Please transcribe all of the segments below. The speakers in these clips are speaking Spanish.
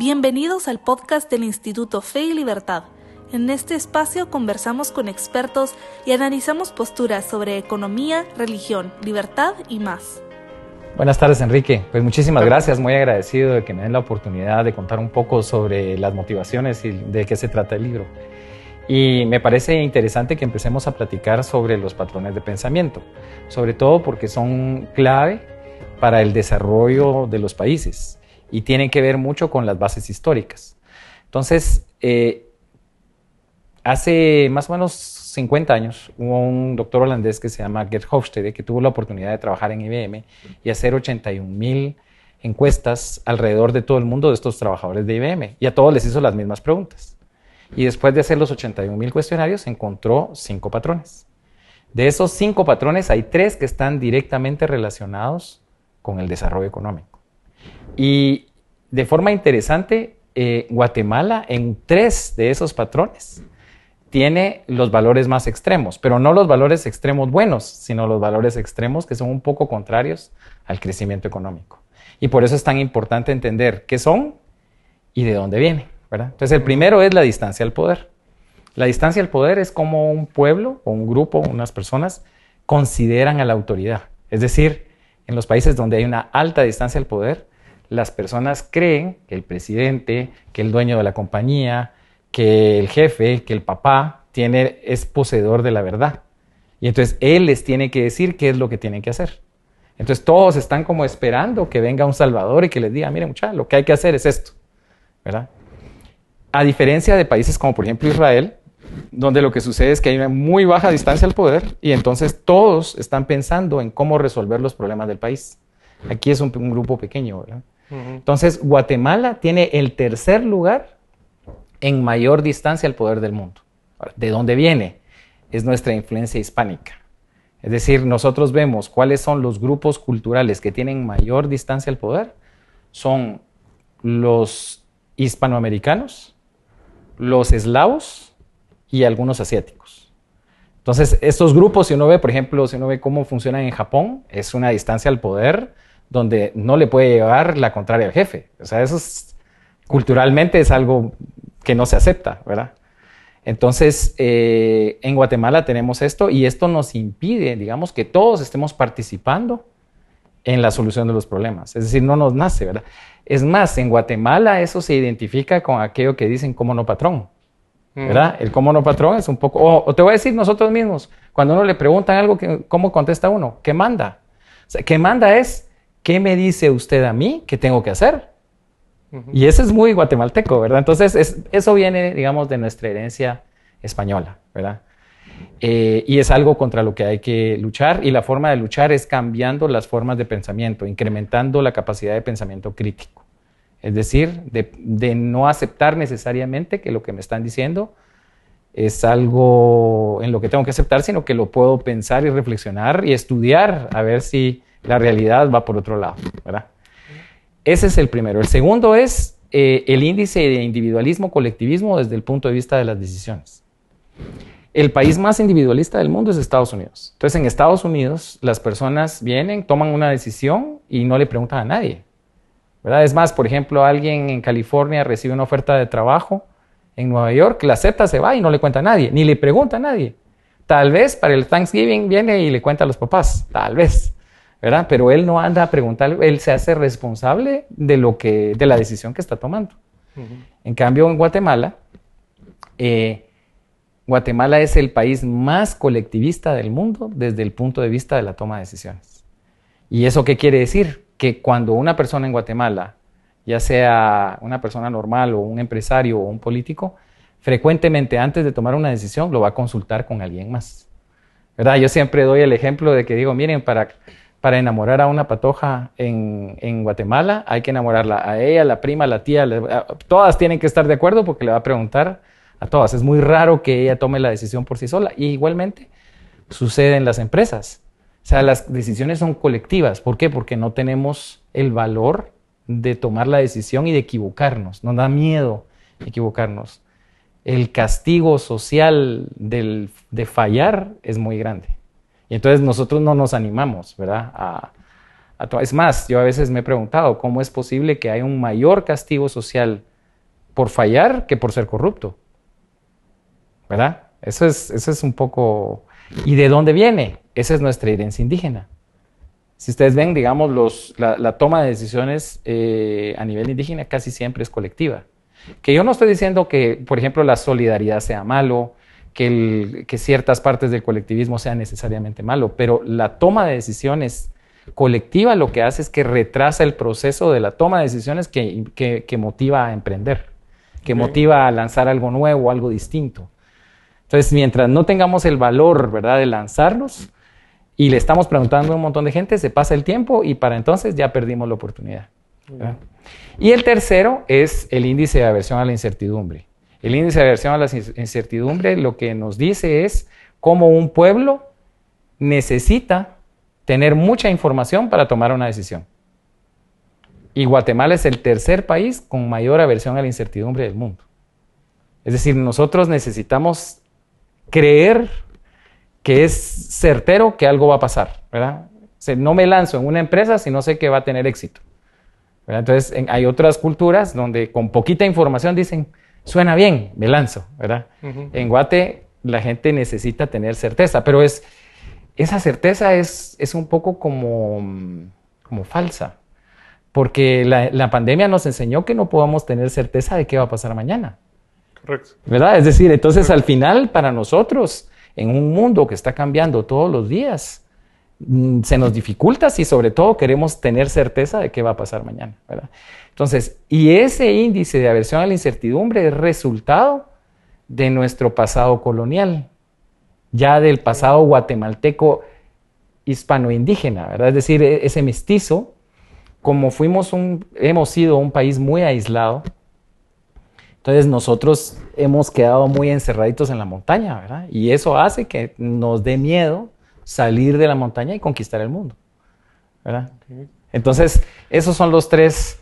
Bienvenidos al podcast del Instituto Fe y Libertad. En este espacio conversamos con expertos y analizamos posturas sobre economía, religión, libertad y más. Buenas tardes, Enrique. Pues muchísimas gracias, muy agradecido de que me den la oportunidad de contar un poco sobre las motivaciones y de qué se trata el libro. Y me parece interesante que empecemos a platicar sobre los patrones de pensamiento, sobre todo porque son clave para el desarrollo de los países y tienen que ver mucho con las bases históricas. Entonces, eh, hace más o menos 50 años hubo un doctor holandés que se llama Gert Hofstede que tuvo la oportunidad de trabajar en IBM y hacer 81 mil encuestas alrededor de todo el mundo de estos trabajadores de IBM y a todos les hizo las mismas preguntas. Y después de hacer los 81 mil cuestionarios encontró cinco patrones. De esos cinco patrones hay tres que están directamente relacionados con el desarrollo económico. Y de forma interesante, eh, Guatemala en tres de esos patrones tiene los valores más extremos, pero no los valores extremos buenos, sino los valores extremos que son un poco contrarios al crecimiento económico. Y por eso es tan importante entender qué son y de dónde vienen. Entonces, el primero es la distancia al poder. La distancia al poder es como un pueblo o un grupo, unas personas, consideran a la autoridad. Es decir, en los países donde hay una alta distancia al poder, las personas creen que el presidente, que el dueño de la compañía, que el jefe, que el papá tiene, es poseedor de la verdad. Y entonces él les tiene que decir qué es lo que tienen que hacer. Entonces todos están como esperando que venga un salvador y que les diga, miren muchachos, lo que hay que hacer es esto. A diferencia de países como por ejemplo Israel, donde lo que sucede es que hay una muy baja distancia al poder y entonces todos están pensando en cómo resolver los problemas del país. Aquí es un, grupo pequeño. ¿verdad? Entonces, Guatemala tiene el tercer lugar en mayor distancia al poder del mundo. ¿De dónde viene? Es nuestra influencia hispánica. Es decir, nosotros vemos cuáles son los grupos culturales que tienen mayor distancia al poder. Son los hispanoamericanos, los eslavos y algunos asiáticos. Entonces, estos grupos, si uno ve, por ejemplo, si uno ve cómo funcionan en Japón, es una distancia al poder donde no le puede llevar la contraria al jefe. O sea, eso es, culturalmente es algo que no se acepta, ¿verdad? Entonces, eh, en Guatemala tenemos esto y esto nos impide, digamos, que todos estemos participando en la solución de los problemas. Es decir, no nos nace, ¿verdad? Es más, en Guatemala eso se identifica con aquello que dicen como no patrón, ¿verdad? El como no patrón es un poco, o, te voy a decir nosotros mismos, cuando uno le preguntan algo, ¿cómo contesta uno? ¿Qué manda? O sea, ¿qué manda es ¿qué me dice usted a mí que tengo que hacer? Y eso es muy guatemalteco, ¿verdad? Entonces, eso viene, digamos, de nuestra herencia española, ¿verdad? Eh, y es algo contra lo que hay que luchar y la forma de luchar es cambiando las formas de pensamiento, incrementando la capacidad de pensamiento crítico. Es decir, de, de no aceptar necesariamente que lo que me están diciendo es algo en lo que tengo que aceptar, sino que lo puedo pensar y reflexionar y estudiar a ver si la realidad va por otro lado, ¿verdad? Ese es el primero. El segundo es eh, el índice de individualismo-colectivismo desde el punto de vista de las decisiones. El país más individualista del mundo es Estados Unidos. Entonces, en Estados Unidos, las personas vienen, toman una decisión y no le preguntan a nadie. ¿verdad? Es más, por ejemplo, alguien en California recibe una oferta de trabajo en Nueva York, la acepta, se va y no le cuenta a nadie, ni le pregunta a nadie. Tal vez para el Thanksgiving viene y le cuenta a los papás, tal vez. ¿Verdad? Pero él no anda a preguntar, él se hace responsable de, lo que, de la decisión que está tomando. En cambio, en Guatemala, eh, Guatemala es el país más colectivista del mundo desde el punto de vista de la toma de decisiones. ¿Y eso qué quiere decir? Que cuando una persona en Guatemala, ya sea una persona normal o un empresario o un político, frecuentemente antes de tomar una decisión lo va a consultar con alguien más. ¿verdad? Yo siempre doy el ejemplo de que digo, miren, para para enamorar a una patoja en, Guatemala, hay que enamorarla a ella, la prima, la tía, todas tienen que estar de acuerdo porque le va a preguntar a todas. Es muy raro que ella tome la decisión por sí sola. Y igualmente sucede en las empresas. O sea, las decisiones son colectivas. ¿Por qué? Porque no tenemos el valor de tomar la decisión y de equivocarnos. Nos da miedo equivocarnos. El castigo social de fallar es muy grande. Y entonces nosotros no nos animamos, ¿verdad? A, es más, yo a veces me he preguntado cómo es posible que haya un mayor castigo social por fallar que por ser corrupto. ¿Verdad? Eso es, eso es un poco... ¿Y de dónde viene? Esa es nuestra herencia indígena. Si ustedes ven, digamos, los, la, toma de decisiones eh, a nivel indígena casi siempre es colectiva. Que yo no estoy diciendo que, por ejemplo, la solidaridad sea malo, que, que ciertas partes del colectivismo sean necesariamente malo, pero la toma de decisiones colectiva lo que hace es que retrasa el proceso de la toma de decisiones que, que, motiva a emprender, que motiva a lanzar algo nuevo, algo distinto. Entonces, mientras no tengamos el valor, ¿verdad?, de lanzarlos y le estamos preguntando a un montón de gente, se pasa el tiempo y para entonces ya perdimos la oportunidad. Y el tercero es el índice de aversión a la incertidumbre. El índice de aversión a la incertidumbre lo que nos dice es cómo un pueblo necesita tener mucha información para tomar una decisión. Y Guatemala es el tercer país con mayor aversión a la incertidumbre del mundo. Es decir, nosotros necesitamos creer que es certero que algo va a pasar, no me lanzo en una empresa si no sé que va a tener éxito. Entonces, hay otras culturas donde con poquita información dicen, suena bien, me lanzo, ¿verdad? En Guate la gente necesita tener certeza, pero es, esa certeza es, es un poco como, como falsa, porque la, la, pandemia nos enseñó que no podemos tener certeza de qué va a pasar mañana. Correcto. ¿Verdad? Es decir, entonces al final para nosotros, en un mundo que está cambiando todos los días, mm, se nos dificulta si sobre todo queremos tener certeza de qué va a pasar mañana, ¿verdad? Entonces, y ese índice de aversión a la incertidumbre es resultado de nuestro pasado colonial, ya del pasado guatemalteco hispano-indígena, ¿verdad? Es decir, e-, ese mestizo, como fuimos un, hemos sido un país muy aislado, entonces nosotros hemos quedado muy encerraditos en la montaña, ¿verdad? Y eso hace que nos dé miedo salir de la montaña y conquistar el mundo, ¿verdad? Entonces, esos son los tres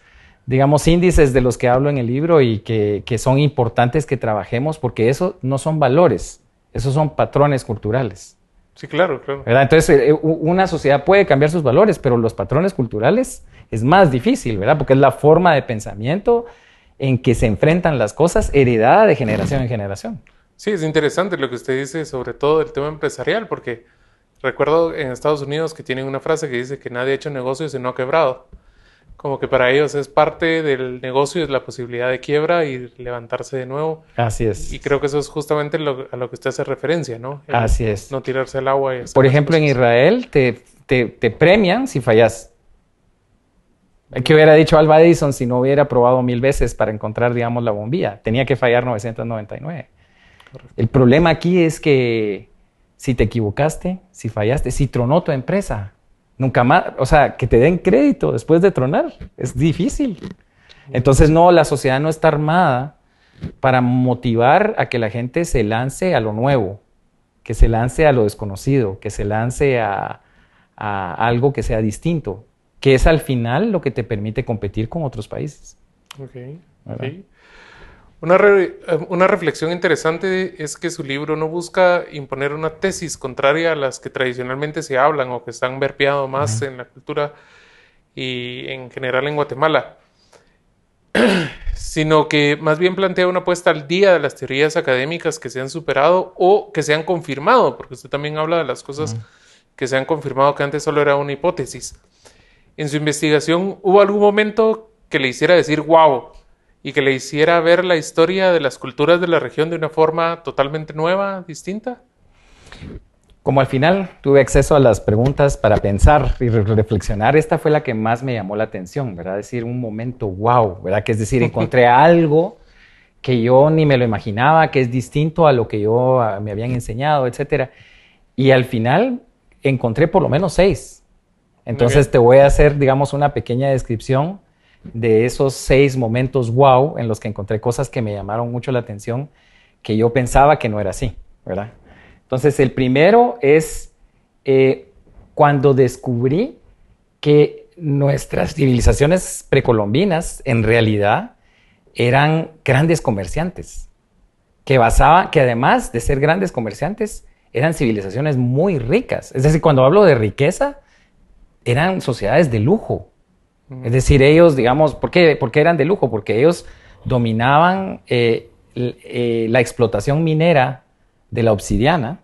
digamos, índices de los que hablo en el libro y que, son importantes que trabajemos porque eso no son valores, esos son patrones culturales. Sí, claro, claro. Entonces, eh, una sociedad puede cambiar sus valores, pero los patrones culturales es más difícil, ¿verdad? Porque es la forma de pensamiento en que se enfrentan las cosas heredada de generación en generación. Sí, es interesante lo que usted dice sobre todo el tema empresarial, porque recuerdo en Estados Unidos que tienen una frase que dice que nadie ha hecho negocios y no ha quebrado como que para ellos es parte del negocio, es la posibilidad de quiebra y levantarse de nuevo. Así es. Y creo que eso es justamente a lo que usted hace referencia, ¿no? Así es. No tirarse al agua. Y Por ejemplo, en Israel te, te, premian si fallas. ¿Qué hubiera dicho Alba Edison si no hubiera probado mil veces para encontrar, digamos, la bombilla? Tenía que fallar 999. El problema aquí es que si te equivocaste, si fallaste, si tronó tu empresa, Nunca más, o sea, que te den crédito después de tronar, es difícil. Entonces, no, la sociedad no está armada para motivar a que la gente se lance a lo nuevo, que se lance a lo desconocido, que se lance a, algo que sea distinto, que es al final lo que te permite competir con otros países. Okay. Una, eh, una, reflexión interesante es que su libro no busca imponer una tesis contraria a las que tradicionalmente se hablan o que están verpeado más en la cultura y en general en Guatemala, sino que más bien plantea una puesta al día de las teorías académicas que se han superado o que se han confirmado, porque usted también habla de las cosas que se han confirmado que antes solo era una hipótesis. En su investigación, ¿hubo algún momento que le hiciera decir, wow, y que le hiciera ver la historia de las culturas de la región de una forma totalmente nueva, distinta? Como al final tuve acceso a las preguntas para pensar y reflexionar, esta fue la que más me llamó la atención, ¿verdad? Decir un momento wow, ¿verdad? Que es decir, encontré algo que yo ni me lo imaginaba, que es distinto a lo que yo me habían enseñado, etcétera. Y al final encontré por lo menos seis. Entonces te voy a hacer, digamos, una pequeña descripción de esos seis momentos wow en los que encontré cosas que me llamaron mucho la atención, que yo pensaba que no era así, ¿verdad? Entonces, el primero es eh, cuando descubrí que nuestras civilizaciones precolombinas en realidad eran grandes comerciantes, que basaba, que además de ser grandes comerciantes, eran civilizaciones muy ricas. Es decir, cuando hablo de riqueza, eran sociedades de lujo, es decir, ellos, digamos, ¿por qué, eran de lujo? Porque ellos dominaban eh, eh, la explotación minera de la obsidiana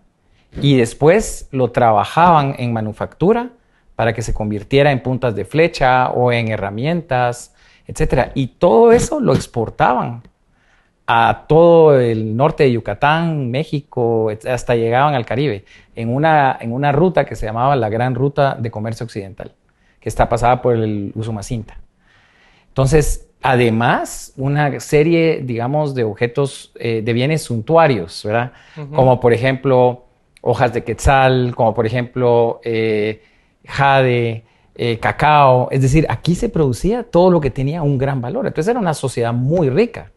y después lo trabajaban en manufactura para que se convirtiera en puntas de flecha o en herramientas, etc. Y todo eso lo exportaban a todo el norte de Yucatán, México, hasta llegaban al Caribe, en una, en una ruta que se llamaba la Gran Ruta de Comercio Occidental, que está pasada por el Usumacinta. Entonces, además, una serie, digamos, de objetos, eh, de bienes suntuarios, ¿verdad? Como por ejemplo, hojas de quetzal, como por ejemplo, eh, jade, eh, cacao. Es decir, aquí se producía todo lo que tenía un gran valor. Entonces era una sociedad muy rica.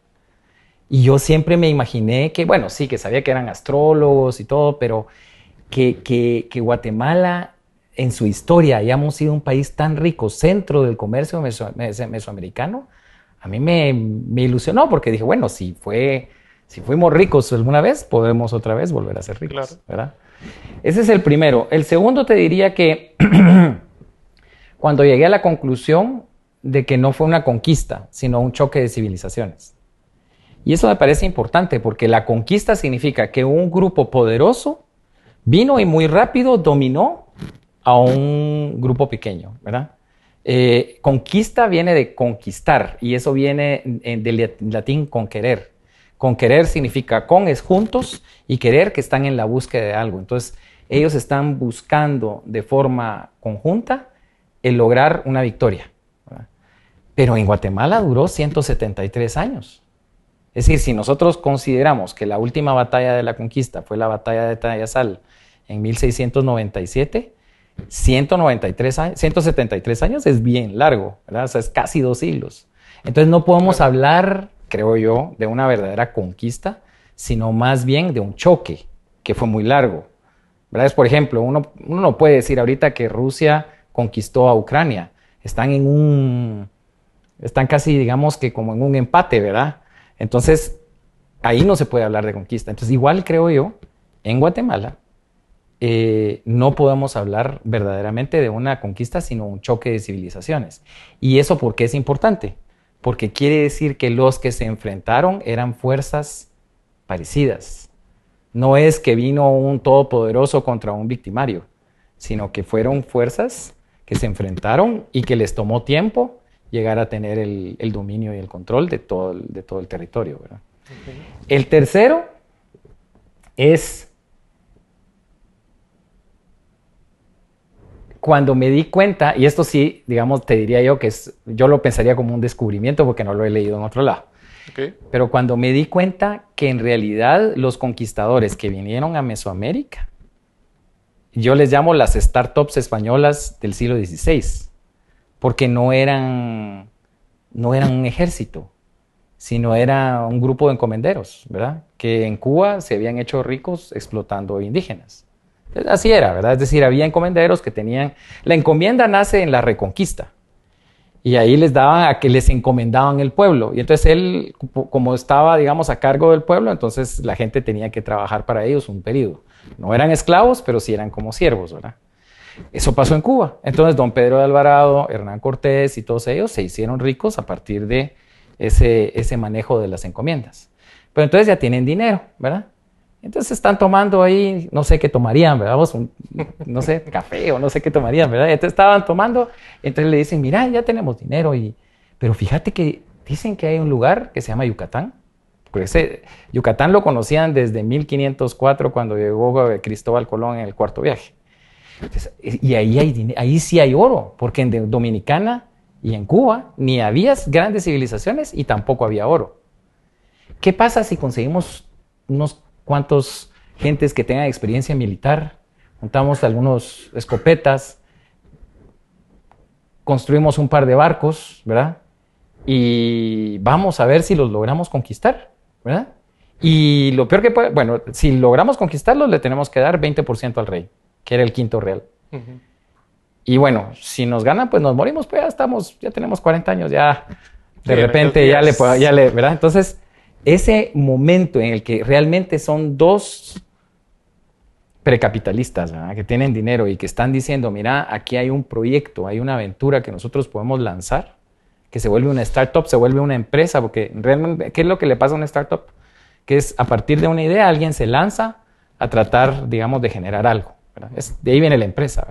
Y yo siempre me imaginé que, bueno, sí, que sabía que eran astrólogos y todo, pero que, que, Guatemala en su historia hayamos sido un país tan rico, centro del comercio mesoamericano, a mí me, me, ilusionó porque dije, bueno, si, fue, si fuimos ricos alguna vez, podemos otra vez volver a ser ricos, ¿verdad? Ese es el primero. El segundo te diría que cuando llegué a la conclusión de que no fue una conquista, sino un choque de civilizaciones. Y eso me parece importante porque la conquista significa que un grupo poderoso vino y muy rápido dominó a un grupo pequeño, ¿verdad? Eh, conquista viene de conquistar y eso viene del latín con querer. Con querer significa con es juntos y querer que están en la búsqueda de algo. Entonces, ellos están buscando de forma conjunta el lograr una victoria. Pero en Guatemala duró 173 años. Es decir, si nosotros consideramos que la última batalla de la conquista fue la batalla de Tayasal en 1697, 193 años, 173 años es bien largo, ¿verdad? O sea, es casi dos siglos. Entonces no podemos hablar, creo yo, de una verdadera conquista, sino más bien de un choque que fue muy largo. ¿verdad? por ejemplo, uno, uno no puede decir ahorita que Rusia conquistó a Ucrania. Están en un, están casi, digamos que como en un empate, ¿verdad? Entonces, ahí no se puede hablar de conquista. Entonces, igual creo yo, en Guatemala, eh, no podemos hablar verdaderamente de una conquista, sino un choque de civilizaciones. ¿Y eso por qué es importante? Porque quiere decir que los que se enfrentaron eran fuerzas parecidas. No es que vino un todopoderoso contra un victimario, sino que fueron fuerzas que se enfrentaron y que les tomó tiempo llegar a tener el, dominio y el control de todo, de todo el territorio. El tercero es cuando me di cuenta, y esto sí, digamos, te diría yo que es, yo lo pensaría como un descubrimiento porque no lo he leído en otro lado. Pero cuando me di cuenta que en realidad los conquistadores que vinieron a Mesoamérica, yo les llamo las startups españolas del siglo XVI porque no eran, no eran un ejército, sino era un grupo de encomenderos, ¿verdad? Que en Cuba se habían hecho ricos explotando indígenas. Así era, ¿verdad? Es decir, había encomenderos que tenían... La encomienda nace en la reconquista. Y ahí les daban a que les encomendaban el pueblo. Y entonces él, como estaba, digamos, a cargo del pueblo, entonces la gente tenía que trabajar para ellos un periodo. No eran esclavos, pero sí eran como siervos, ¿verdad? Eso pasó en Cuba. Entonces, don Pedro de Alvarado, Hernán Cortés y todos ellos se hicieron ricos a partir de ese, ese manejo de las encomiendas. Pero entonces ya tienen dinero, ¿verdad? Entonces están tomando ahí, no sé qué tomarían, ¿verdad? no sé, café o no sé qué tomarían, ¿verdad? Entonces estaban tomando, entonces le dicen, mira, ya tenemos dinero, y, pero fíjate que dicen que hay un lugar que se llama Yucatán. Yucatán lo conocían desde 1504 cuando llegó Cristóbal Colón en el cuarto viaje y ahí, hay, ahí sí hay oro, porque en Dominicana y en Cuba ni había grandes civilizaciones y tampoco había oro. ¿Qué pasa si conseguimos unos cuantos gentes que tengan experiencia militar? Juntamos algunos escopetas, construimos un par de barcos, ¿verdad? Y vamos a ver si los logramos conquistar, ¿verdad? Y lo peor que puede, bueno, si logramos conquistarlos, le tenemos que dar 20% al rey que era el quinto real. Y bueno, si nos ganan, pues nos morimos, pues ya estamos, ya tenemos 40 años, ya de repente ya le, ya le, ¿verdad? Entonces, ese momento en el que realmente son dos precapitalistas, que tienen dinero y que están diciendo, mira, aquí hay un proyecto, hay una aventura que nosotros podemos lanzar, que se vuelve una startup, se vuelve una empresa, porque realmente, ¿qué es lo que le pasa a una startup? Que es a partir de una idea alguien se lanza a tratar, digamos, de generar algo. de ahí viene la empresa.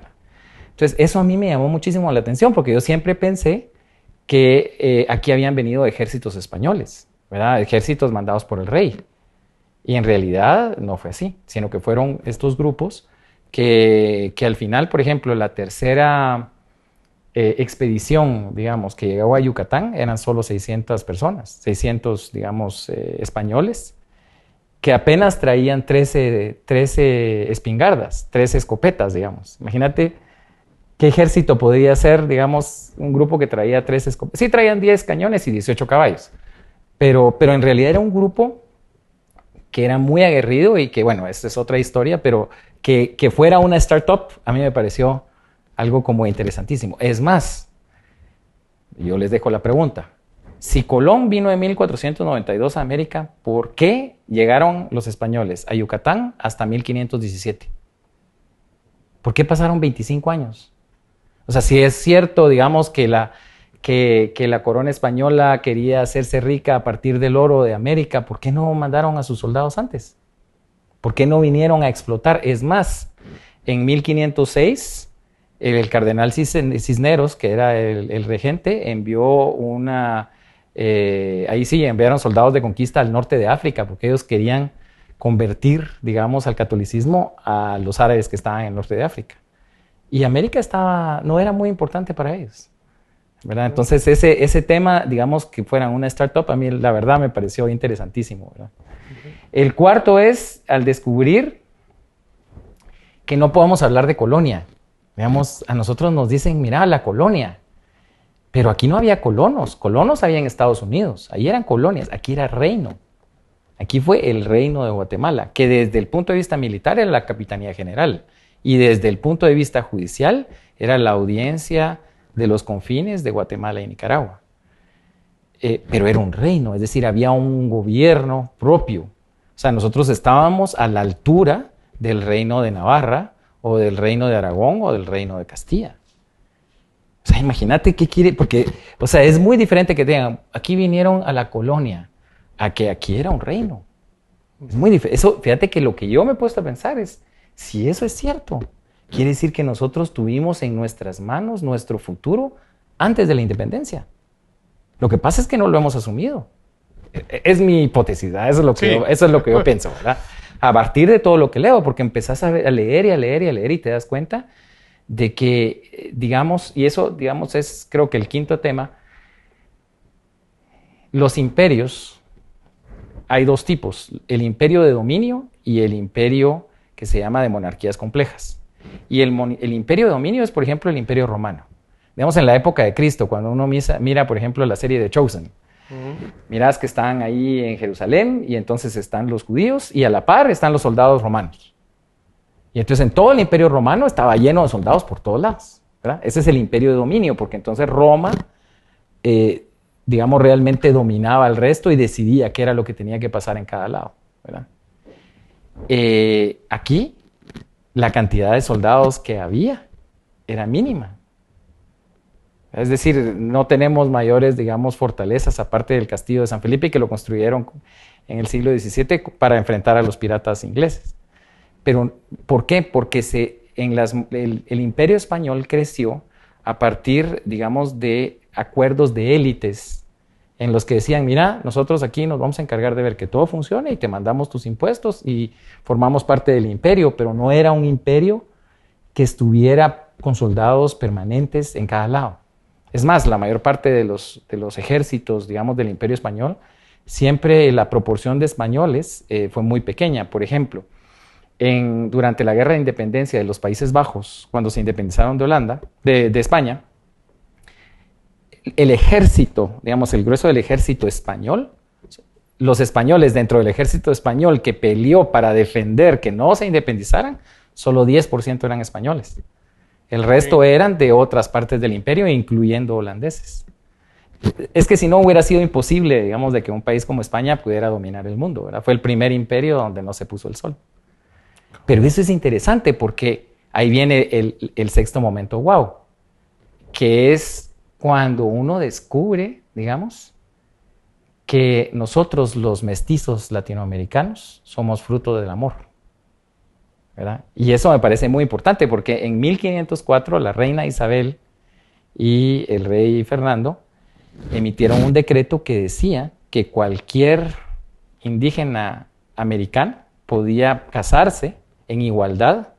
Entonces, eso a mí me llamó muchísimo la atención, porque yo siempre pensé que eh, aquí habían venido ejércitos españoles, ¿verdad? ejércitos mandados por el rey. Y en realidad no fue así, sino que fueron estos grupos que, que al final, por ejemplo, la tercera eh, expedición, digamos, que llegó a Yucatán, eran solo 600 personas, 600, digamos, eh, españoles, que apenas traían 13, 13 espingardas, 13 escopetas, digamos. Imagínate qué ejército podría ser, digamos, un grupo que traía 13 escopetas. Sí, traían 10 cañones y 18 caballos, pero, pero en realidad era un grupo que era muy aguerrido y que, bueno, esta es otra historia, pero que, que fuera una startup, a mí me pareció algo como interesantísimo. Es más, yo les dejo la pregunta. Si Colón vino en 1492 a América, ¿por qué llegaron los españoles a Yucatán hasta 1517? ¿Por qué pasaron 25 años? O sea, si es cierto, digamos, que la, que, la corona española quería hacerse rica a partir del oro de América, ¿por qué no mandaron a sus soldados antes? ¿Por qué no vinieron a explotar? Es más, en 1506 el cardenal Cisneros, que era el, regente, envió una, eh, ahí sí, enviaron soldados de conquista al norte de África, porque ellos querían convertir, digamos, al catolicismo a los árabes que estaban en el norte de África. Y América estaba, no era muy importante para ellos. ¿Verdad? Entonces, ese, ese tema, digamos, que fuera una startup, a mí la verdad me pareció interesantísimo. El cuarto es al descubrir que no podemos hablar de colonia. Veamos, a nosotros nos dicen, mira, la colonia. Pero aquí no había colonos. Colonos había en Estados Unidos. Ahí eran colonias. Aquí era reino. Aquí fue el reino de Guatemala, que desde el punto de vista militar era la Capitanía General. Y desde el punto de vista judicial era la audiencia de los confines de Guatemala y Nicaragua. Eh, pero era un reino, es decir, había un gobierno propio. O sea, nosotros estábamos a la altura del reino de Navarra, o del reino de Aragón o del reino de Castilla. O sea, imagínate qué quiere, porque, o sea, es muy diferente que digan, aquí vinieron a la colonia, a que aquí era un reino. Es muy diferente. Eso, fíjate que lo que yo me he puesto a pensar es, si eso es cierto, quiere decir que nosotros tuvimos en nuestras manos nuestro futuro antes de la independencia. Lo que pasa es que no lo hemos asumido. E, e, es mi hipótesis, eso es lo que, eso es lo que yo pienso, ¿verdad? a partir de todo lo que leo, porque empezás a, leer y a leer y a leer y te das cuenta de que, digamos, y eso, digamos, es creo que el quinto tema, los imperios, hay dos tipos, el imperio de dominio y el imperio que se llama de monarquías complejas. Y el, imperio de dominio es, por ejemplo, el imperio romano. Digamos, en la época de Cristo, cuando uno mira, por ejemplo, la serie de Chosen, Mirás que están ahí en Jerusalén y entonces están los judíos y a la par están los soldados romanos. Y entonces en todo el imperio romano estaba lleno de soldados por todos lados. Ese es el imperio de dominio, porque entonces Roma, eh, digamos, realmente dominaba el resto y decidía qué era lo que tenía que pasar en cada lado. Eh, aquí la cantidad de soldados que había era mínima. Es decir, no tenemos mayores, digamos, fortalezas aparte del castillo de San Felipe que lo construyeron en el siglo XVII para enfrentar a los piratas ingleses. Pero, ¿por qué? Porque se, en las, el, imperio español creció a partir, digamos, de acuerdos de élites en los que decían, mira, nosotros aquí nos vamos a encargar de ver que todo funcione y te mandamos tus impuestos y formamos parte del imperio, pero no era un imperio que estuviera con soldados permanentes en cada lado. Es más, la mayor parte de los, ejércitos, digamos, del Imperio Español, siempre la proporción de españoles eh, fue muy pequeña. Por ejemplo, durante la Guerra de Independencia de los Países Bajos, cuando se independizaron de Holanda, de España, el ejército, digamos, el grueso del ejército español, los españoles dentro del ejército español que peleó para defender que no se independizaran, solo 10% eran españoles. El resto eran de otras partes del imperio, incluyendo holandeses. Es que si no hubiera sido imposible, digamos, de que un país como España pudiera dominar el mundo, ¿verdad? Fue el primer imperio donde no se puso el sol. Pero eso es interesante porque ahí viene el, sexto momento wow, que es cuando uno descubre, digamos, que nosotros los mestizos latinoamericanos somos fruto del amor. ¿verdad? Y eso me parece muy importante porque en 1504 la reina Isabel y el rey Fernando emitieron un decreto que decía que cualquier indígena americano podía casarse en igualdad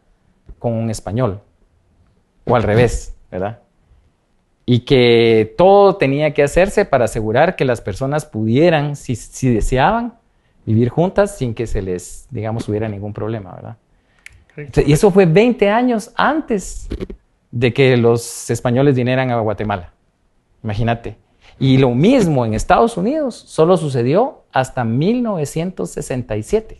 con un español, o al revés, ¿verdad? Y que todo tenía que hacerse para asegurar que las personas pudieran, si, deseaban, vivir juntas sin que se les, digamos, hubiera ningún problema, ¿verdad? Y eso fue 20 años antes de que los españoles vinieran a Guatemala. Imagínate. Y lo mismo en Estados Unidos solo sucedió hasta 1967.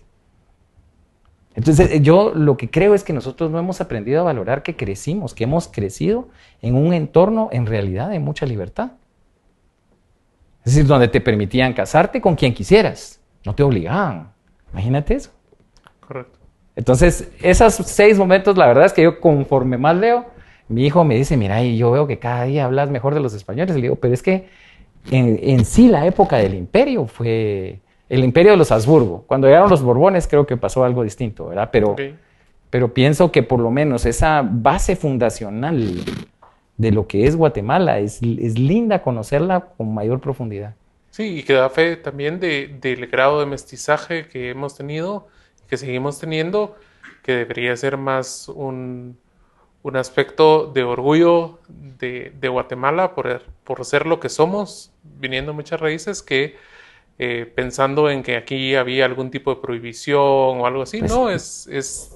Entonces eh, yo lo que creo es que nosotros no hemos aprendido a valorar que crecimos, que hemos crecido en un entorno en realidad de mucha libertad. Es decir, donde te permitían casarte con quien quisieras, no te obligaban. Imagínate eso. Correcto. Entonces, esos seis momentos, la verdad es que yo conforme más leo, mi hijo me dice, mira, y yo veo que cada día hablas mejor de los españoles. Y le digo, pero es que en, sí la época del imperio fue el imperio de los Habsburgo. Cuando llegaron los Borbones creo que pasó algo distinto, ¿verdad? Pero, pero pienso que por lo menos esa base fundacional de lo que es Guatemala es, es linda conocerla con mayor profundidad. Sí, y que da fe también de, del grado de mestizaje que hemos tenido, que seguimos teniendo, que debería ser más un, un aspecto de orgullo de, Guatemala por, por, ser lo que somos, viniendo muchas raíces, que eh, pensando en que aquí había algún tipo de prohibición o algo así. Pues no, es, es,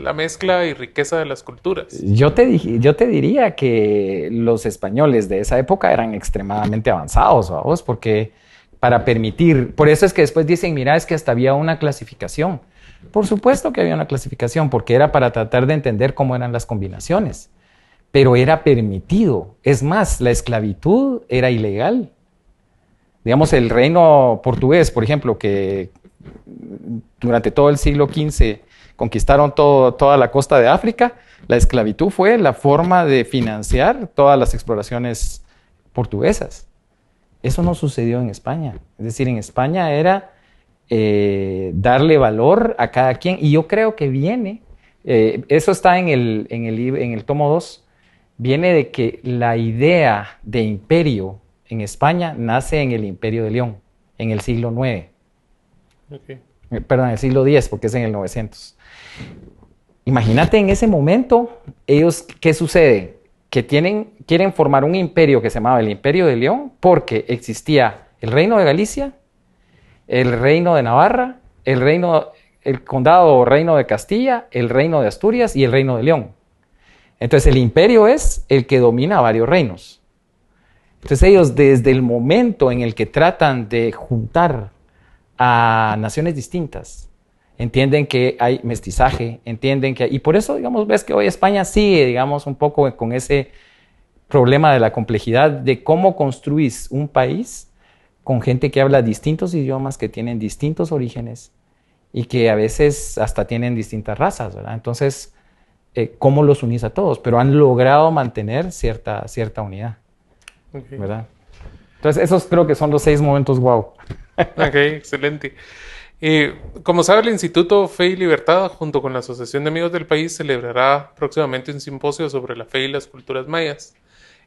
la mezcla y riqueza de las culturas. Yo te, yo te diría que los españoles de esa época eran extremadamente avanzados, vamos, porque para permitir, por eso es que después dicen, mira, es que hasta había una clasificación por supuesto que había una clasificación, porque era para tratar de entender cómo eran las combinaciones, pero era permitido. Es más, la esclavitud era ilegal. Digamos, el reino portugués, por ejemplo, que durante todo el siglo XV conquistaron toda la costa de África, la esclavitud fue la forma de financiar todas las exploraciones portuguesas. Eso no sucedió en España. Es decir, en España era eh, darle valor a cada quien. Y yo creo que viene, eh, eso está en el, en, el, en el tomo 2, viene de que la idea de imperio en España nace en el imperio de León, en el siglo IX. Okay. Eh, perdón, en el siglo X, porque es en el 900. Imagínate en ese momento, ellos, ¿qué sucede? Que tienen, quieren formar un imperio que se llamaba el Imperio de León, porque existía el reino de Galicia, el reino de Navarra, el reino, el condado o reino de Castilla, el reino de Asturias y el reino de León. Entonces el imperio es el que domina varios reinos. Entonces ellos desde el momento en el que tratan de juntar a naciones distintas, entienden que hay mestizaje, entienden que... Y por eso, digamos, ves que hoy España sigue, digamos, un poco con ese problema de la complejidad de cómo construís un país con gente que habla distintos idiomas, que tienen distintos orígenes y que a veces hasta tienen distintas razas, ¿verdad? Entonces, eh, ¿cómo los unís a todos? Pero han logrado mantener cierta, cierta unidad, ¿verdad? Entonces, esos creo que son los seis momentos wow. Ok, excelente. como sabe, el Instituto Fe y Libertad, junto con la Asociación de Amigos del País, celebrará próximamente un simposio sobre la fe y las culturas mayas,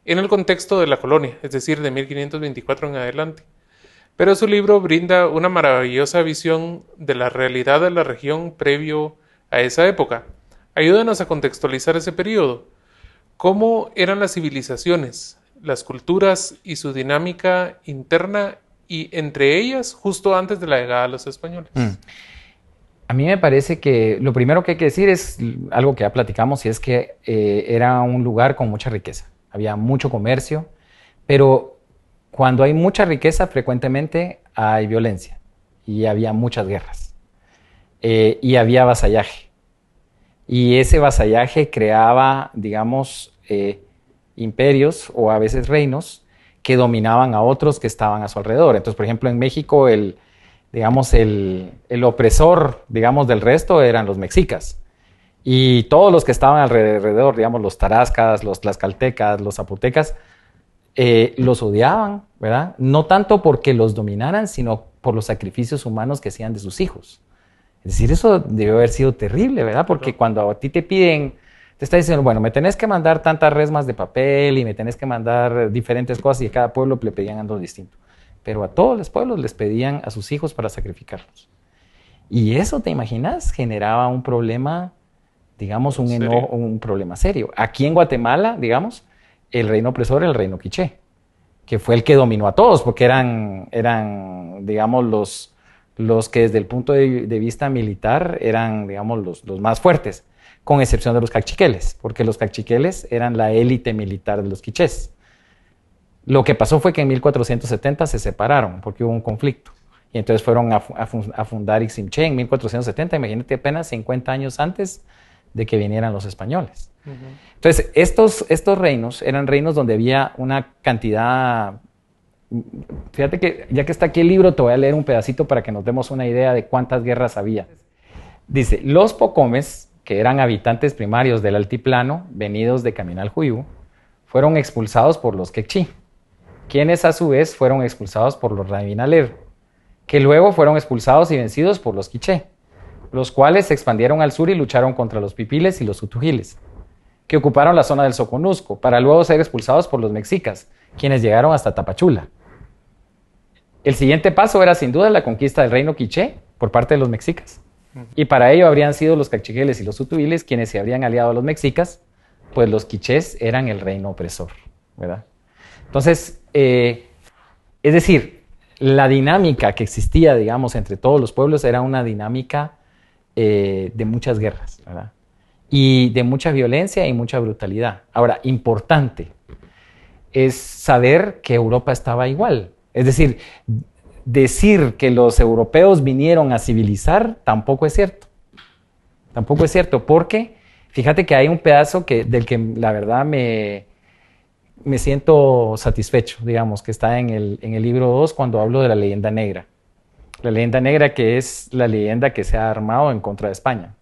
en el contexto de la colonia, es decir, de 1524 en adelante pero su libro brinda una maravillosa visión de la realidad de la región previo a esa época. Ayúdanos a contextualizar ese periodo. ¿Cómo eran las civilizaciones, las culturas y su dinámica interna y entre ellas justo antes de la llegada de los españoles? Mm. A mí me parece que lo primero que hay que decir es algo que ya platicamos y es que eh, era un lugar con mucha riqueza. Había mucho comercio, pero cuando hay mucha riqueza, frecuentemente hay violencia y había muchas guerras eh, y había vasallaje. Y ese vasallaje creaba, digamos, eh, imperios o a veces reinos que dominaban a otros que estaban a su alrededor. Entonces, por ejemplo, en México el, digamos, el, el opresor, digamos, del resto eran los mexicas. Y todos los que estaban alrededor, digamos, los tarascas, los tlaxcaltecas, los zapotecas, eh, los odiaban, ¿verdad? No tanto porque los dominaran, sino por los sacrificios humanos que hacían de sus hijos. Es decir, eso debe haber sido terrible, ¿verdad? Porque cuando a ti te piden, te está diciendo, bueno, me tenés que mandar tantas resmas de papel y me tenés que mandar diferentes cosas y a cada pueblo le pedían algo distinto. Pero a todos los pueblos les pedían a sus hijos para sacrificarlos. Y eso, ¿te imaginas? Generaba un problema, digamos, un, un problema serio. Aquí en Guatemala, digamos, el reino opresor era el reino quiché, que fue el que dominó a todos, porque eran, eran digamos, los, los que desde el punto de, vista militar eran, digamos, los, los, más fuertes, con excepción de los cachiqueles, porque los cachiqueles eran la élite militar de los quichés. Lo que pasó fue que en 1470 se separaron, porque hubo un conflicto. Y entonces fueron a, a fundar Iximché en 1470, imagínate apenas 50 años antes de que vinieran los españoles. Entonces, estos, estos reinos eran reinos donde había una cantidad... Fíjate que ya que está aquí el libro, te voy a leer un pedacito para que nos demos una idea de cuántas guerras había. Dice, los pocomes, que eran habitantes primarios del altiplano, venidos de Caminal Juyú, fueron expulsados por los quechí, quienes a su vez fueron expulsados por los rabinaler, que luego fueron expulsados y vencidos por los quiché los cuales se expandieron al sur y lucharon contra los pipiles y los utugiles, que ocuparon la zona del Soconusco, para luego ser expulsados por los mexicas, quienes llegaron hasta Tapachula. El siguiente paso era sin duda la conquista del reino quiché por parte de los mexicas. Y para ello habrían sido los cachiqueles y los utugiles quienes se habrían aliado a los mexicas, pues los quichés eran el reino opresor, ¿verdad? Entonces, eh, es decir, la dinámica que existía, digamos, entre todos los pueblos era una dinámica eh, de muchas guerras, Y de mucha violencia y mucha brutalidad. Ahora, importante es saber que Europa estaba igual. Es decir, decir que los europeos vinieron a civilizar tampoco es cierto. Tampoco es cierto, porque fíjate que hay un pedazo que, del que la verdad me, me siento satisfecho, digamos, que está en el, en el libro 2 cuando hablo de la leyenda negra la leyenda negra que es la leyenda que se ha armado en contra de España.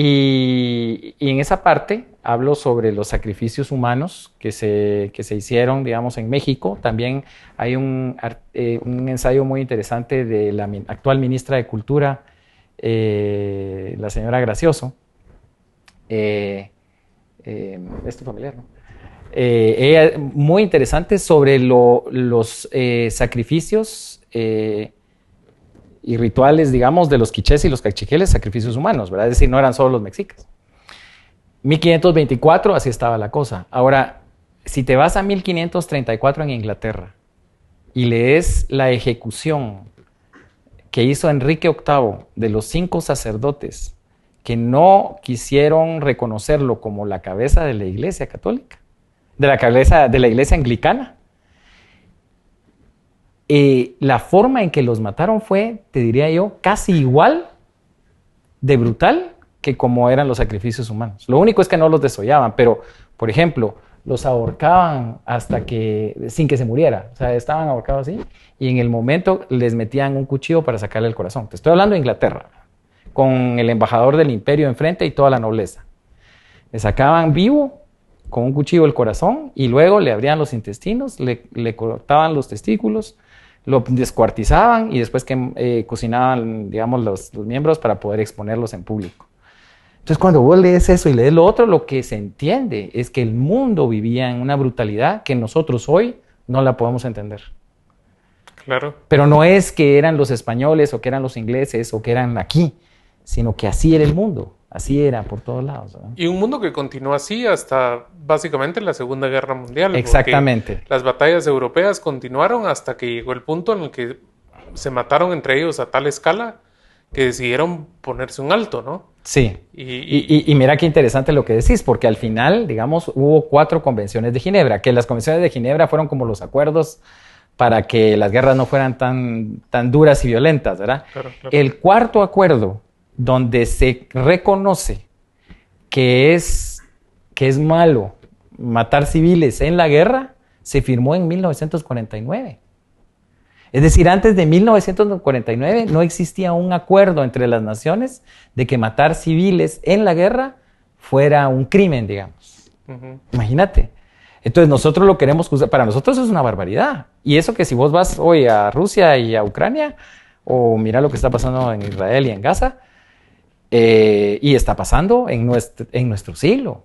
Y, en esa parte hablo sobre los sacrificios humanos que se, que se hicieron, digamos, en México. También hay un, eh, un ensayo muy interesante de la actual ministra de Cultura, eh, la señora Gracioso. Eh, es tu familiar, ¿no? muy interesante sobre los sacrificios eh, y rituales, digamos, de los quichés y los cachiqueles, sacrificios humanos, ¿verdad? Es decir, no eran solo los mexicas. 1524, así estaba la cosa. Ahora, si te vas a 1534 en Inglaterra y lees la ejecución que hizo Enrique VIII de los cinco sacerdotes que no quisieron reconocerlo como la cabeza de la Iglesia católica, de la cabeza de la Iglesia anglicana, eh, la forma en que los mataron fue, te diría yo, casi igual de brutal que como eran los sacrificios humanos. Lo único es que no los desollaban, pero, por ejemplo, los ahorcaban hasta que, sin que se muriera. O sea, estaban ahorcados así y en el momento les metían un cuchillo para sacarle el corazón. Te estoy hablando de Inglaterra, con el embajador del imperio enfrente y toda la nobleza. Le sacaban vivo con un cuchillo el corazón y luego le abrían los intestinos, le, le cortaban los testículos, lo descuartizaban y después que eh, cocinaban, digamos, los, miembros para poder exponerlos en público. Entonces, cuando vos lees eso y lees lo otro, lo que se entiende es que el mundo vivía en una brutalidad que nosotros hoy no la podemos entender. Claro. Pero no es que eran los españoles o que eran los ingleses o que eran aquí, sino que así era el mundo. Así era por todos lados. Y un mundo que continuó así hasta básicamente la Segunda Guerra Mundial. Exactamente. Las batallas europeas continuaron hasta que llegó el punto en el que se mataron entre ellos a tal escala que decidieron ponerse un alto, ¿no? Sí. Y, y, mira qué interesante lo que decís, porque al final, digamos, hubo cuatro convenciones de Ginebra, que las convenciones de Ginebra fueron como los acuerdos para que las guerras no fueran tan, tan duras y violentas, ¿verdad? El cuarto acuerdo donde se reconoce que es, que es malo matar civiles en la guerra, se firmó en 1949. Es decir, antes de 1949 no existía un acuerdo entre las naciones de que matar civiles en la guerra fuera un crimen, digamos. Imagínate. Entonces nosotros lo queremos usar, para nosotros es una barbaridad. Y eso que si vos vas hoy a Rusia y a Ucrania, o mira lo que está pasando en Israel y en Gaza, eh, y está pasando en nuestro, en nuestro siglo.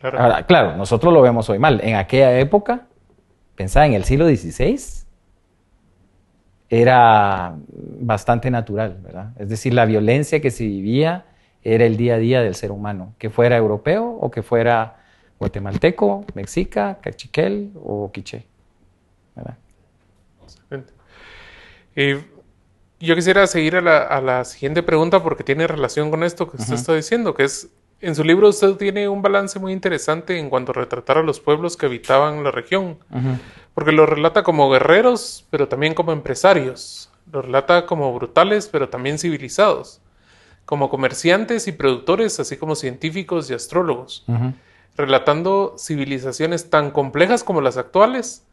Claro. Ahora, claro, nosotros lo vemos hoy mal. En aquella época, pensaba en el siglo XVI, era bastante natural, ¿verdad? Es decir, la violencia que se vivía era el día a día del ser humano, que fuera europeo o que fuera guatemalteco, mexica, cachiquel o quiché. ¿verdad? Excelente. Eh, yo quisiera seguir a la, siguiente pregunta porque tiene relación con esto que usted está diciendo, que es, en su libro usted tiene un balance muy interesante en cuanto a retratar a los pueblos que habitaban la región, porque lo relata como guerreros, pero también como empresarios, lo relata como brutales, pero también civilizados, como comerciantes y productores, así como científicos y astrólogos, relatando civilizaciones tan complejas como las actuales.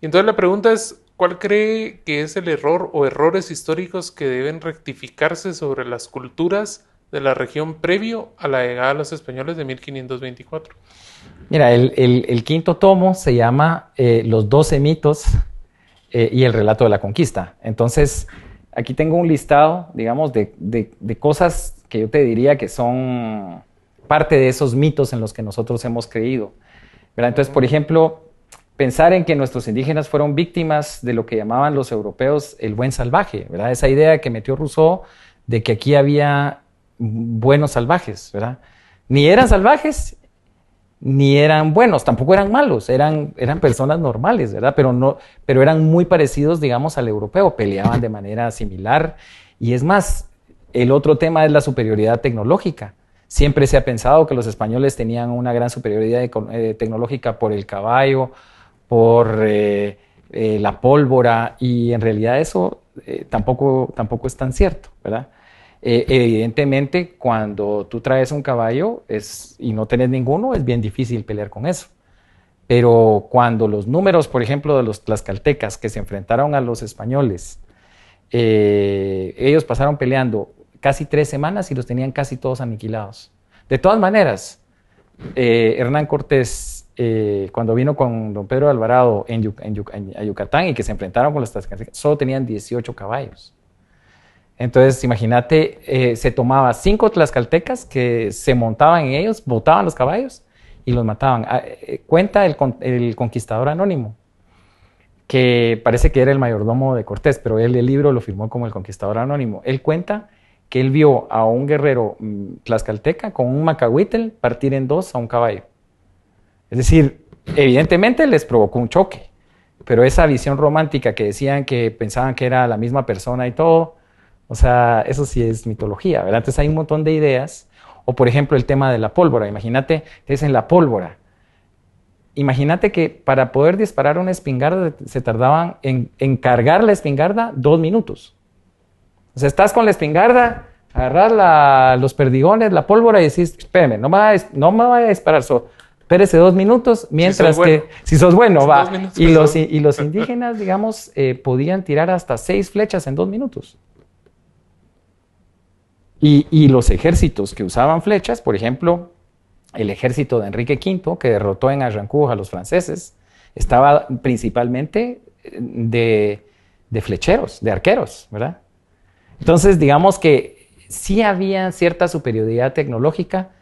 Y entonces la pregunta es, ¿Cuál cree que es el error o errores históricos que deben rectificarse sobre las culturas de la región previo a la llegada de los españoles de 1524? Mira, el, quinto tomo se llama eh, Los doce mitos eh, y el relato de la conquista. Entonces, aquí tengo un listado, digamos, de, cosas que yo te diría que son parte de esos mitos en los que nosotros hemos creído. Entonces, por ejemplo, pensar en que nuestros indígenas fueron víctimas de lo que llamaban los europeos el buen salvaje, ¿verdad? Esa idea que metió Rousseau de que aquí había buenos salvajes, ¿verdad? Ni eran salvajes ni eran buenos, tampoco eran malos, eran, eran personas normales, ¿verdad? Pero, no, pero eran muy parecidos, digamos, al europeo, peleaban de manera similar. Y es más, el otro tema es la superioridad tecnológica. Siempre se ha pensado que los españoles tenían una gran superioridad eh, tecnológica por el caballo, por eh, eh, la pólvora y en realidad eso eh, tampoco, tampoco es tan cierto, ¿verdad? evidentemente, cuando tú traes un caballo es, y no tenés ninguno, es bien difícil pelear con eso. Pero cuando los números, por ejemplo, de los tlaxcaltecas que se enfrentaron a los españoles, ellos pasaron peleando casi tres semanas y los tenían casi todos aniquilados. De todas maneras, Hernán Cortés eh, cuando vino con don Pedro Alvarado en, a Yucatán y que se enfrentaron con los tlaxcaltecas, solo tenían 18 caballos. Entonces, imagínate, eh, se tomaba cinco tlaxcaltecas que se montaban en ellos, botaban los caballos y los mataban. Ah, eh, cuenta el, el, conquistador anónimo, que parece que era el mayordomo de Cortés, pero él el libro lo firmó como el conquistador anónimo. Él cuenta que él vio a un guerrero mm, tlaxcalteca con un macahuitel partir en dos a un caballo. Es decir, evidentemente les provocó un choque, pero esa visión romántica que decían que pensaban que era la misma persona y todo, o sea, eso sí es mitología, ¿verdad? Entonces hay un montón de ideas. O por ejemplo el tema de la pólvora. Imagínate, es en la pólvora. Imagínate que para poder disparar una espingarda se tardaban en, cargar la espingarda dos minutos. O sea, estás con la espingarda, agarras los perdigones, la pólvora y decís, espérame, no me va a, disparar. So, espérese dos minutos, mientras que, si sos bueno, va. Y los, y los, indígenas, digamos, eh, podían tirar hasta seis flechas en dos minutos. Y, y, los ejércitos que usaban flechas, por ejemplo, el ejército de Enrique V, que derrotó en Arrancú a los franceses, estaba principalmente eh, de, de flecheros, de arqueros, ¿verdad? Entonces, digamos que sí había cierta superioridad tecnológica,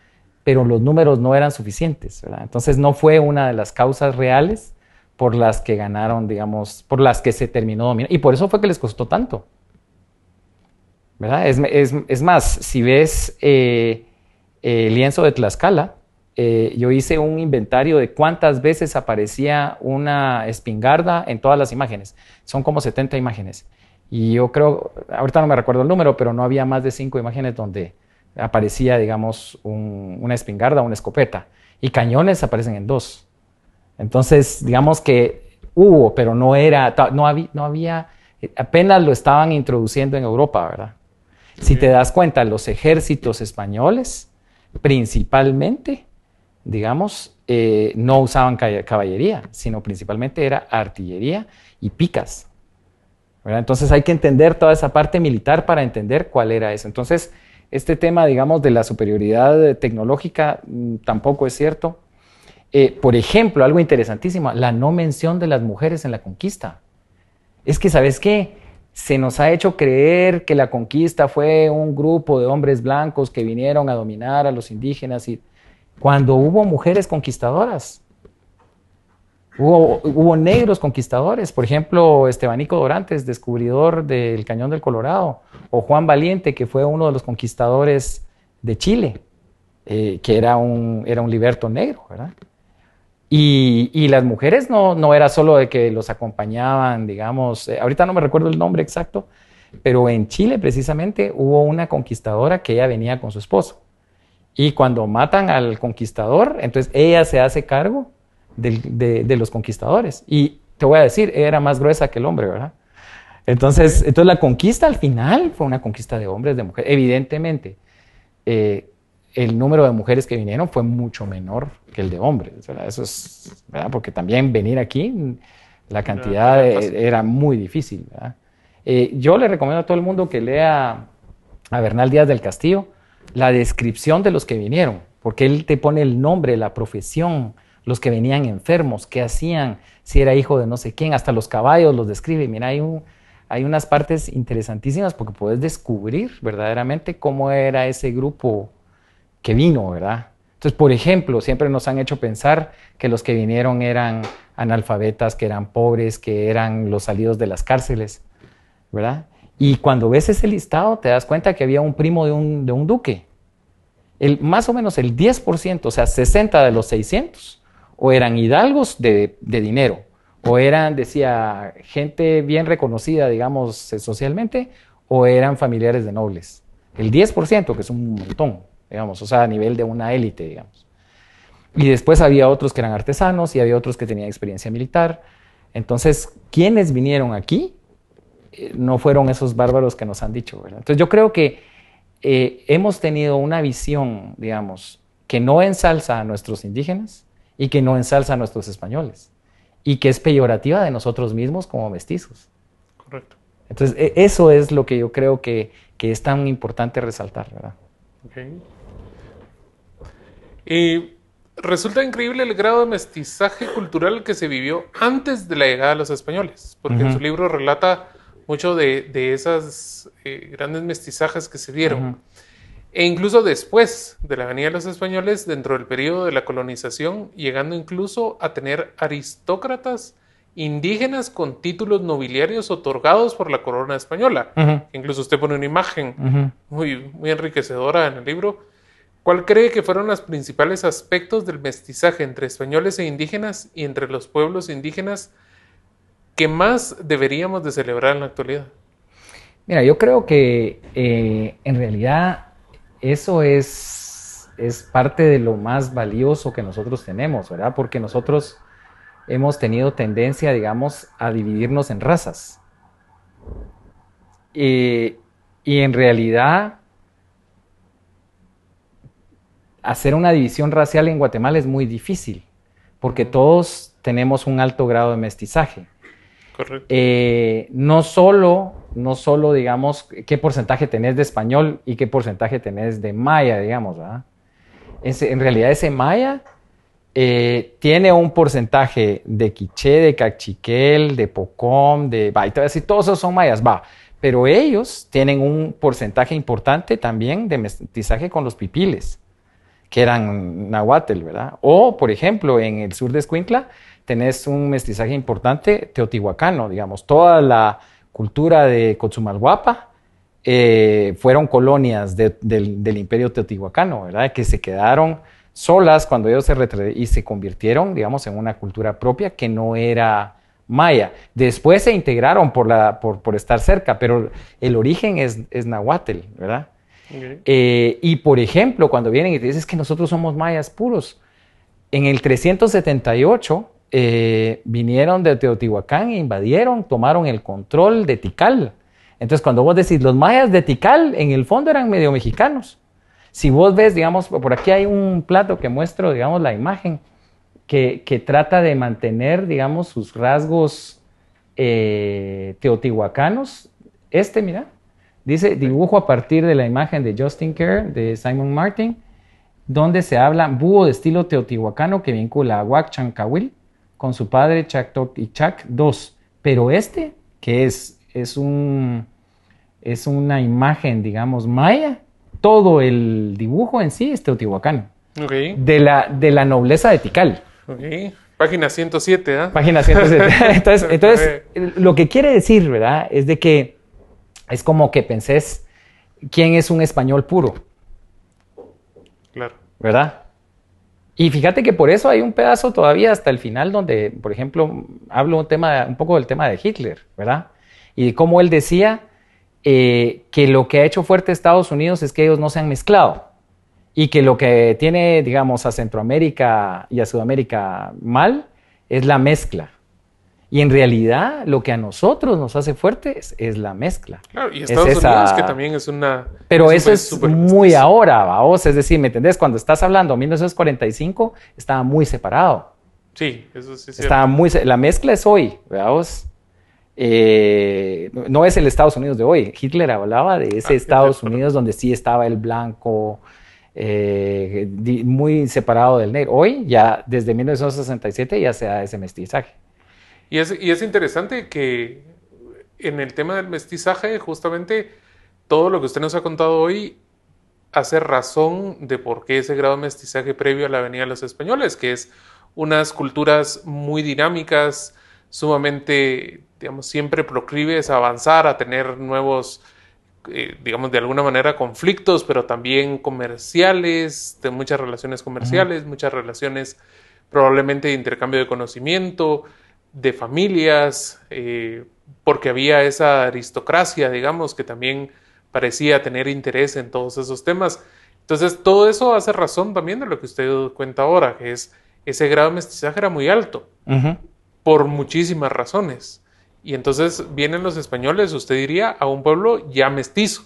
pero los números no eran suficientes. Entonces no fue una de las causas reales por las que ganaron, digamos, por las que se terminó dominando. Y por eso fue que les costó tanto. ¿verdad? Es, más, si ves eh, el lienzo de Tlaxcala, eh, yo hice un inventario de cuántas veces aparecía una espingarda en todas las imágenes. Son como 70 imágenes. Y yo creo, ahorita no me recuerdo el número, pero no había más de 5 imágenes donde aparecía, digamos, una espingarda, una escopeta, y cañones aparecen en dos. Entonces, digamos que hubo, pero no era, no había, no había, apenas lo estaban introduciendo en Europa, ¿verdad? Si te das cuenta, los ejércitos españoles, principalmente, digamos, eh, no usaban caballería, sino principalmente era artillería y picas. ¿verdad? Entonces hay que entender toda esa parte militar para entender cuál era eso. Entonces, este tema, digamos, de la superioridad tecnológica mm, tampoco es cierto. Eh, por ejemplo, algo interesantísimo, la no mención de las mujeres en la conquista. Es que, ¿sabes qué? Se nos ha hecho creer que la conquista fue un grupo de hombres blancos que vinieron a dominar a los indígenas y cuando hubo mujeres conquistadoras, Hubo, negros conquistadores, por ejemplo, Estebanico Dorantes, descubridor del Cañón del Colorado, o Juan Valiente, que fue uno de los conquistadores de Chile, eh, que era un, liberto negro, ¿verdad? Y, las mujeres no, no, era solo de que los acompañaban, digamos, eh, ahorita no me recuerdo el nombre exacto, pero en Chile precisamente hubo una conquistadora que ella venía con su esposo. Y cuando matan al conquistador, entonces ella se hace cargo de, los conquistadores. Y te voy a decir, era más gruesa que el hombre, ¿verdad? Entonces, entonces la conquista al final fue una conquista de hombres, de mujeres. Evidentemente, eh, el número de mujeres que vinieron fue mucho menor que el de hombres. Eso es, ¿verdad? Porque también venir aquí, la cantidad era muy difícil. Eh, yo le recomiendo a todo el mundo que lea a Bernal Díaz del Castillo la descripción de los que vinieron, porque él te pone el nombre, la profesión, los que venían enfermos, qué hacían, si era hijo de no sé quién, hasta los caballos los describe. Mira, hay, hay unas partes interesantísimas porque puedes descubrir verdaderamente cómo era ese grupo que vino, ¿verdad? Entonces, por ejemplo, siempre nos han hecho pensar que los que vinieron eran analfabetas, que eran pobres, que eran los salidos de las cárceles, ¿verdad? Y cuando ves ese listado te das cuenta que había un primo de un, de un duque. El, más o menos el 10%, o sea, 60 de los 600, o eran hidalgos de, dinero, o eran, decía, gente bien reconocida, digamos, eh, socialmente, o eran familiares de nobles. El 10%, que es un montón, digamos, o sea, a nivel de una élite, digamos. Y después había otros que eran artesanos y había otros que tenían experiencia militar. Entonces, ¿quiénes vinieron aquí? Eh, no fueron esos bárbaros que nos han dicho, ¿verdad? Entonces, yo creo que eh, hemos tenido una visión, digamos, que no ensalza a nuestros indígenas, y que no ensalza a nuestros españoles y que es peyorativa de nosotros mismos como mestizos. Correcto. Entonces, e, eso es lo que yo creo que, que es tan importante resaltar, ¿verdad? Okay. Y resulta increíble el grado de mestizaje cultural que se vivió antes de la llegada de los españoles, porque en su libro relata mucho de, de esas eh, grandes mestizajes que se dieron. E incluso después de la venida de los españoles, dentro del periodo de la colonización, llegando incluso a tener aristócratas indígenas con títulos nobiliarios otorgados por la corona española. Incluso usted pone una imagen muy, muy enriquecedora en el libro. ¿Cuál cree que fueron los principales aspectos del mestizaje entre españoles e indígenas y entre los pueblos indígenas que más deberíamos de celebrar en la actualidad? Mira, yo creo que eh, en realidad eso es, es parte de lo más valioso que nosotros tenemos, ¿verdad? Porque nosotros hemos tenido tendencia, digamos, a dividirnos en razas. y en realidad, hacer una división racial en Guatemala es muy difícil, porque todos tenemos un alto grado de mestizaje. Correcto. Eh, no solo no solo, digamos, qué porcentaje tenés de español y qué porcentaje tenés de maya, digamos, ¿verdad? en realidad ese maya eh, tiene un porcentaje de quiché, de cachiquel, de pocom, de... Va, y decir, todos esos son mayas, va. Pero ellos tienen un porcentaje importante también de mestizaje con los pipiles, que eran nahuatl, ¿verdad? O, por ejemplo, en el sur de Escuintla tenés un mestizaje importante teotihuacano, digamos, toda la cultura de Cochumalguapa eh, fueron colonias del, imperio teotihuacano, ¿verdad? Que se quedaron solas cuando ellos se y se convirtieron, digamos, en una cultura propia que no era maya. Después se integraron por, la, por, estar cerca, pero el origen es, es nahuatl, ¿verdad? Eh, y por ejemplo, cuando vienen y te dicen que nosotros somos mayas puros, en el 378 eh, vinieron de Teotihuacán e invadieron, tomaron el control de Tikal. Entonces, cuando vos decís, los mayas de Tikal, en el fondo eran medio mexicanos. Si vos ves, digamos, por aquí hay un plato que muestro, digamos, la imagen, que, trata de mantener, digamos, sus rasgos eh, teotihuacanos. Este, mira, dice, dibujo a partir de la imagen de Justin Kerr, de Simon Martin, donde se habla búho de estilo teotihuacano que vincula a Huac Chancahuil con su padre Chactoc y Chac II. Pero este, que es, es, un, es una imagen, digamos, maya, todo el dibujo en sí es teotihuacano. De, la, de la nobleza de Tikal. Página 107, ¿ah? Página 107. entonces, entonces lo que quiere decir, ¿verdad? Es de que es como que pensés quién es un español puro. Claro. ¿Verdad? Y fíjate que por eso hay un pedazo todavía hasta el final donde, por ejemplo, hablo un, tema, un poco del tema de Hitler, ¿verdad? Y de cómo él decía eh, que lo que ha hecho fuerte Estados Unidos es que ellos no se han mezclado y que lo que tiene, digamos, a Centroamérica y a Sudamérica mal es la mezcla. Y en realidad lo que a nosotros nos hace fuertes es, la mezcla. Claro, y Estados Unidos que también es una... Pero eso es muy ahora, vamos, es decir, ¿me entendés? Cuando estás hablando 1945 estaba muy separado. Sí, eso sí. Estaba muy... La mezcla es hoy, vamos. Eh, no es el Estados Unidos de hoy. Hitler hablaba de ese ah, Estados Unidos donde sí estaba el blanco, eh, muy separado del negro. Hoy, ya desde 1967, ya se da ese mestizaje. Y es, y es interesante que en el tema del mestizaje, justamente todo lo que usted nos ha contado hoy hace razón de por qué ese grado de mestizaje previo a la venida de los españoles, que es unas culturas muy dinámicas, sumamente, digamos, siempre proclives a avanzar, a tener nuevos eh, digamos, de alguna manera conflictos, pero también comerciales, de muchas relaciones comerciales, muchas relaciones probablemente de intercambio de conocimiento, de familias, eh, porque había esa aristocracia, digamos, que también parecía tener interés en todos esos temas. Entonces, todo eso hace razón también de lo que usted cuenta ahora, que es ese grado de mestizaje era muy alto, por muchísimas razones. Y entonces vienen los españoles, usted diría, a un pueblo ya mestizo.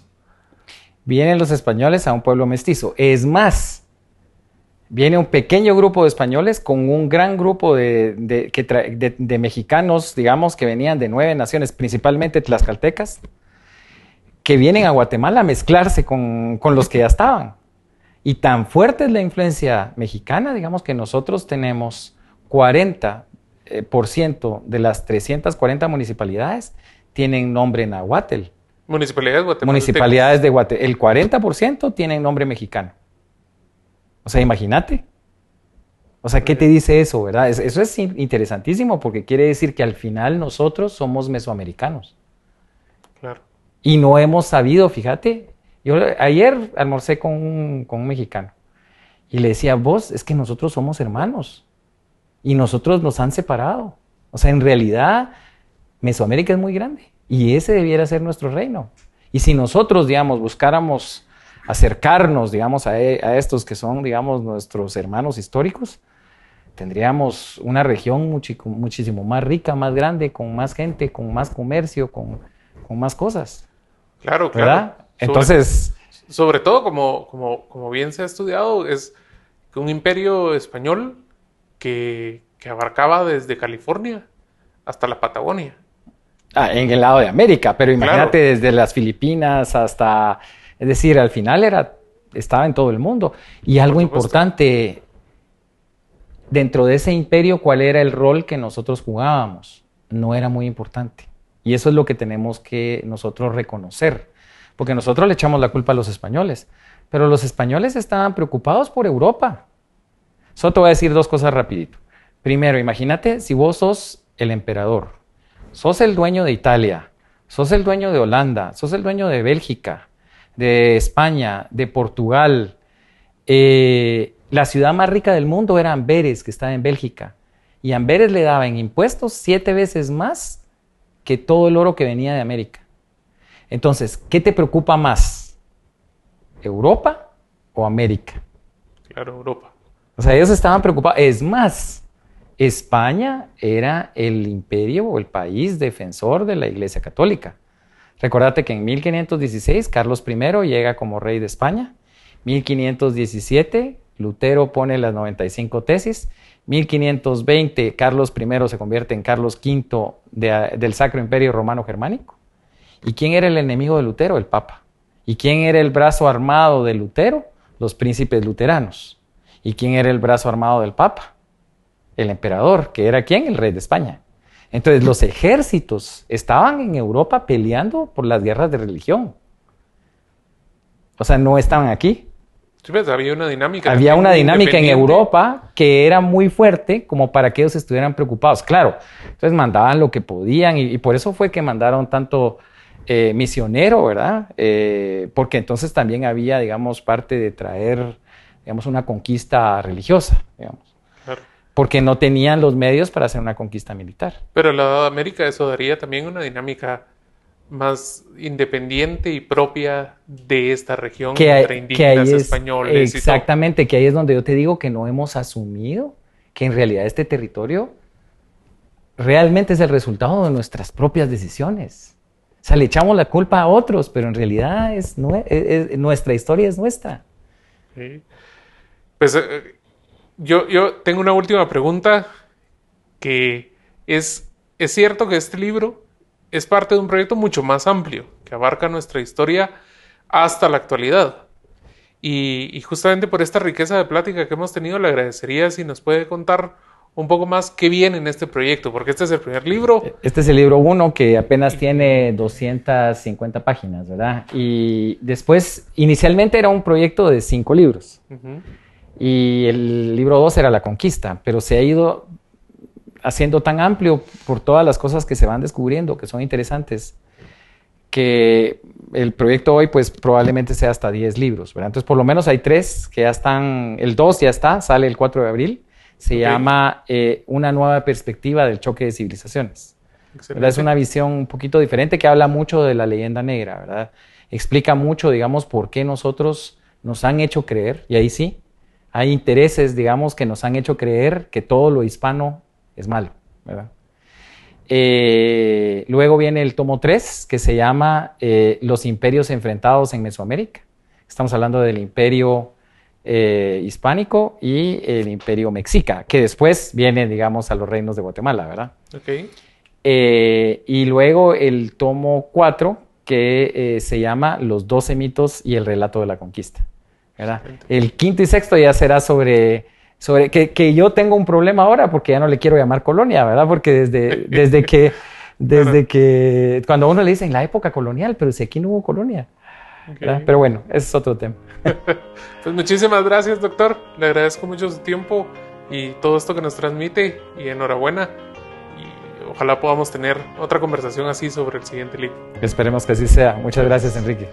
Vienen los españoles a un pueblo mestizo. Es más, viene un pequeño grupo de españoles con un gran grupo de, de, mexicanos, digamos, que venían de nueve naciones, principalmente tlaxcaltecas, que vienen a Guatemala a mezclarse con, con los que ya estaban. Y tan fuerte es la influencia mexicana, digamos, que nosotros tenemos 40 eh, por ciento de las 340 municipalidades tienen nombre nahuatl. Municipalidades guatemaltecas. Municipalidades de Guatemala. El 40% tienen nombre mexicano. O sea, imagínate. O sea, ¿qué te dice eso, verdad? Eso es interesantísimo porque quiere decir que al final nosotros somos mesoamericanos. Claro. Y no hemos sabido, fíjate. Yo ayer almorcé con un, con un mexicano y le decía, vos, es que nosotros somos hermanos y nosotros nos han separado. O sea, en realidad, Mesoamérica es muy grande y ese debiera ser nuestro reino. Y si nosotros, digamos, buscáramos acercarnos, digamos, a, e, estos que son, digamos, nuestros hermanos históricos, tendríamos una región muchísimo más rica, más grande, con más gente, con más comercio, con, más cosas. Claro, claro. Entonces... Sobre, todo, como, como, como bien se ha estudiado, es que un imperio español que, abarcaba desde California hasta la Patagonia. Ah, en el lado de América, pero imagínate desde las Filipinas hasta, es decir, al final era, estaba en todo el mundo. Y algo importante, dentro de ese imperio, ¿cuál era el rol que nosotros jugábamos? No era muy importante. Y eso es lo que tenemos que nosotros reconocer, porque nosotros le echamos la culpa a los españoles, pero los españoles estaban preocupados por Europa. Solo te voy a decir dos cosas rapidito. Primero, imagínate si vos sos el emperador, sos el dueño de Italia, sos el dueño de Holanda, sos el dueño de Bélgica, de España, de Portugal. Eh, la ciudad más rica del mundo era Amberes, que estaba en Bélgica. Y Amberes le daba en impuestos siete veces más que todo el oro que venía de América. Entonces, ¿qué te preocupa más? ¿Europa o América? Claro, Europa. O sea, ellos estaban preocupados. Es más, España era el imperio o el país defensor de la Iglesia Católica. Recordate que en 1516 Carlos I llega como rey de España. 1517 Lutero pone las 95 tesis. 1520 Carlos I se convierte en Carlos V del Sacro Imperio Romano Germánico. ¿Y quién era el enemigo de Lutero? El Papa. ¿Y quién era el brazo armado de Lutero? los príncipes luteranos. ¿Y quién era el brazo armado del Papa? El emperador, que era quién? El rey de España. Entonces los ejércitos estaban en Europa peleando por las guerras de religión. O sea, no estaban aquí. Sí, pues, había una dinámica. Había una dinámica en Europa que era muy fuerte como para que ellos estuvieran preocupados. Claro, entonces mandaban lo que podían y, y por eso fue que mandaron tanto eh, misionero, ¿verdad? Eh, porque entonces también había, digamos, parte de traer, digamos, una conquista religiosa, digamos. Porque no tenían los medios para hacer una conquista militar. Pero la América eso daría también una dinámica más independiente y propia de esta región Que, hay- entre indígenas, ahí es, españoles y exactamente, que ahí es donde yo te digo que no hemos asumido que en realidad este territorio realmente es el resultado de nuestras propias decisiones. O sea, le echamos la culpa a otros, pero en realidad es, nue- es- es- nuestra historia es nuestra. Sí. Pues eh, yo, yo tengo una última pregunta que es, es cierto que este libro es parte de un proyecto mucho más amplio que abarca nuestra historia hasta la actualidad. Y, y justamente por esta riqueza de plática que hemos tenido, le agradecería si nos puede contar un poco más qué viene en este proyecto, porque este es el primer libro. Este es el libro 1 que apenas tiene 250 páginas, ¿verdad? Y después, inicialmente era un proyecto de cinco libros. Ujú. Y el libro 2 era La Conquista, pero se ha ido haciendo tan amplio por todas las cosas que se van descubriendo, que son interesantes, que el proyecto hoy pues probablemente sea hasta 10 libros, ¿verdad? Entonces por lo menos hay tres que ya están, el 2 ya está, sale el 4 de abril, se Ok. llama eh, Una nueva perspectiva del choque de civilizaciones. Es una visión un poquito diferente que habla mucho de la leyenda negra, ¿verdad? Explica mucho, digamos, por qué nosotros nos han hecho creer, y ahí sí, hay intereses, digamos, que nos han hecho creer que todo lo hispano es malo, ¿verdad? Eh, luego viene el tomo 3, que se llama eh, Los imperios enfrentados en Mesoamérica. Estamos hablando del imperio eh, hispánico y el imperio mexica, que después viene, digamos, a los reinos de Guatemala, ¿verdad? Ok. Y luego el tomo 4, que se llama Los 12 mitos y el relato de la conquista. ¿Verdad? El quinto y sexto ya será sobre, sobre que, que yo tengo un problema ahora porque ya no le quiero llamar colonia, ¿verdad? Porque desde, desde que, desde que, cuando a uno le dicen la época colonial, pero si aquí no hubo colonia. ok. ¿verdad? Pero bueno, ese es otro tema. Pues muchísimas gracias, doctor. Le agradezco mucho su tiempo y todo esto que nos transmite. Y enhorabuena. Y ojalá podamos tener otra conversación así sobre el siguiente libro. Esperemos que así sea. Muchas gracias, Enrique.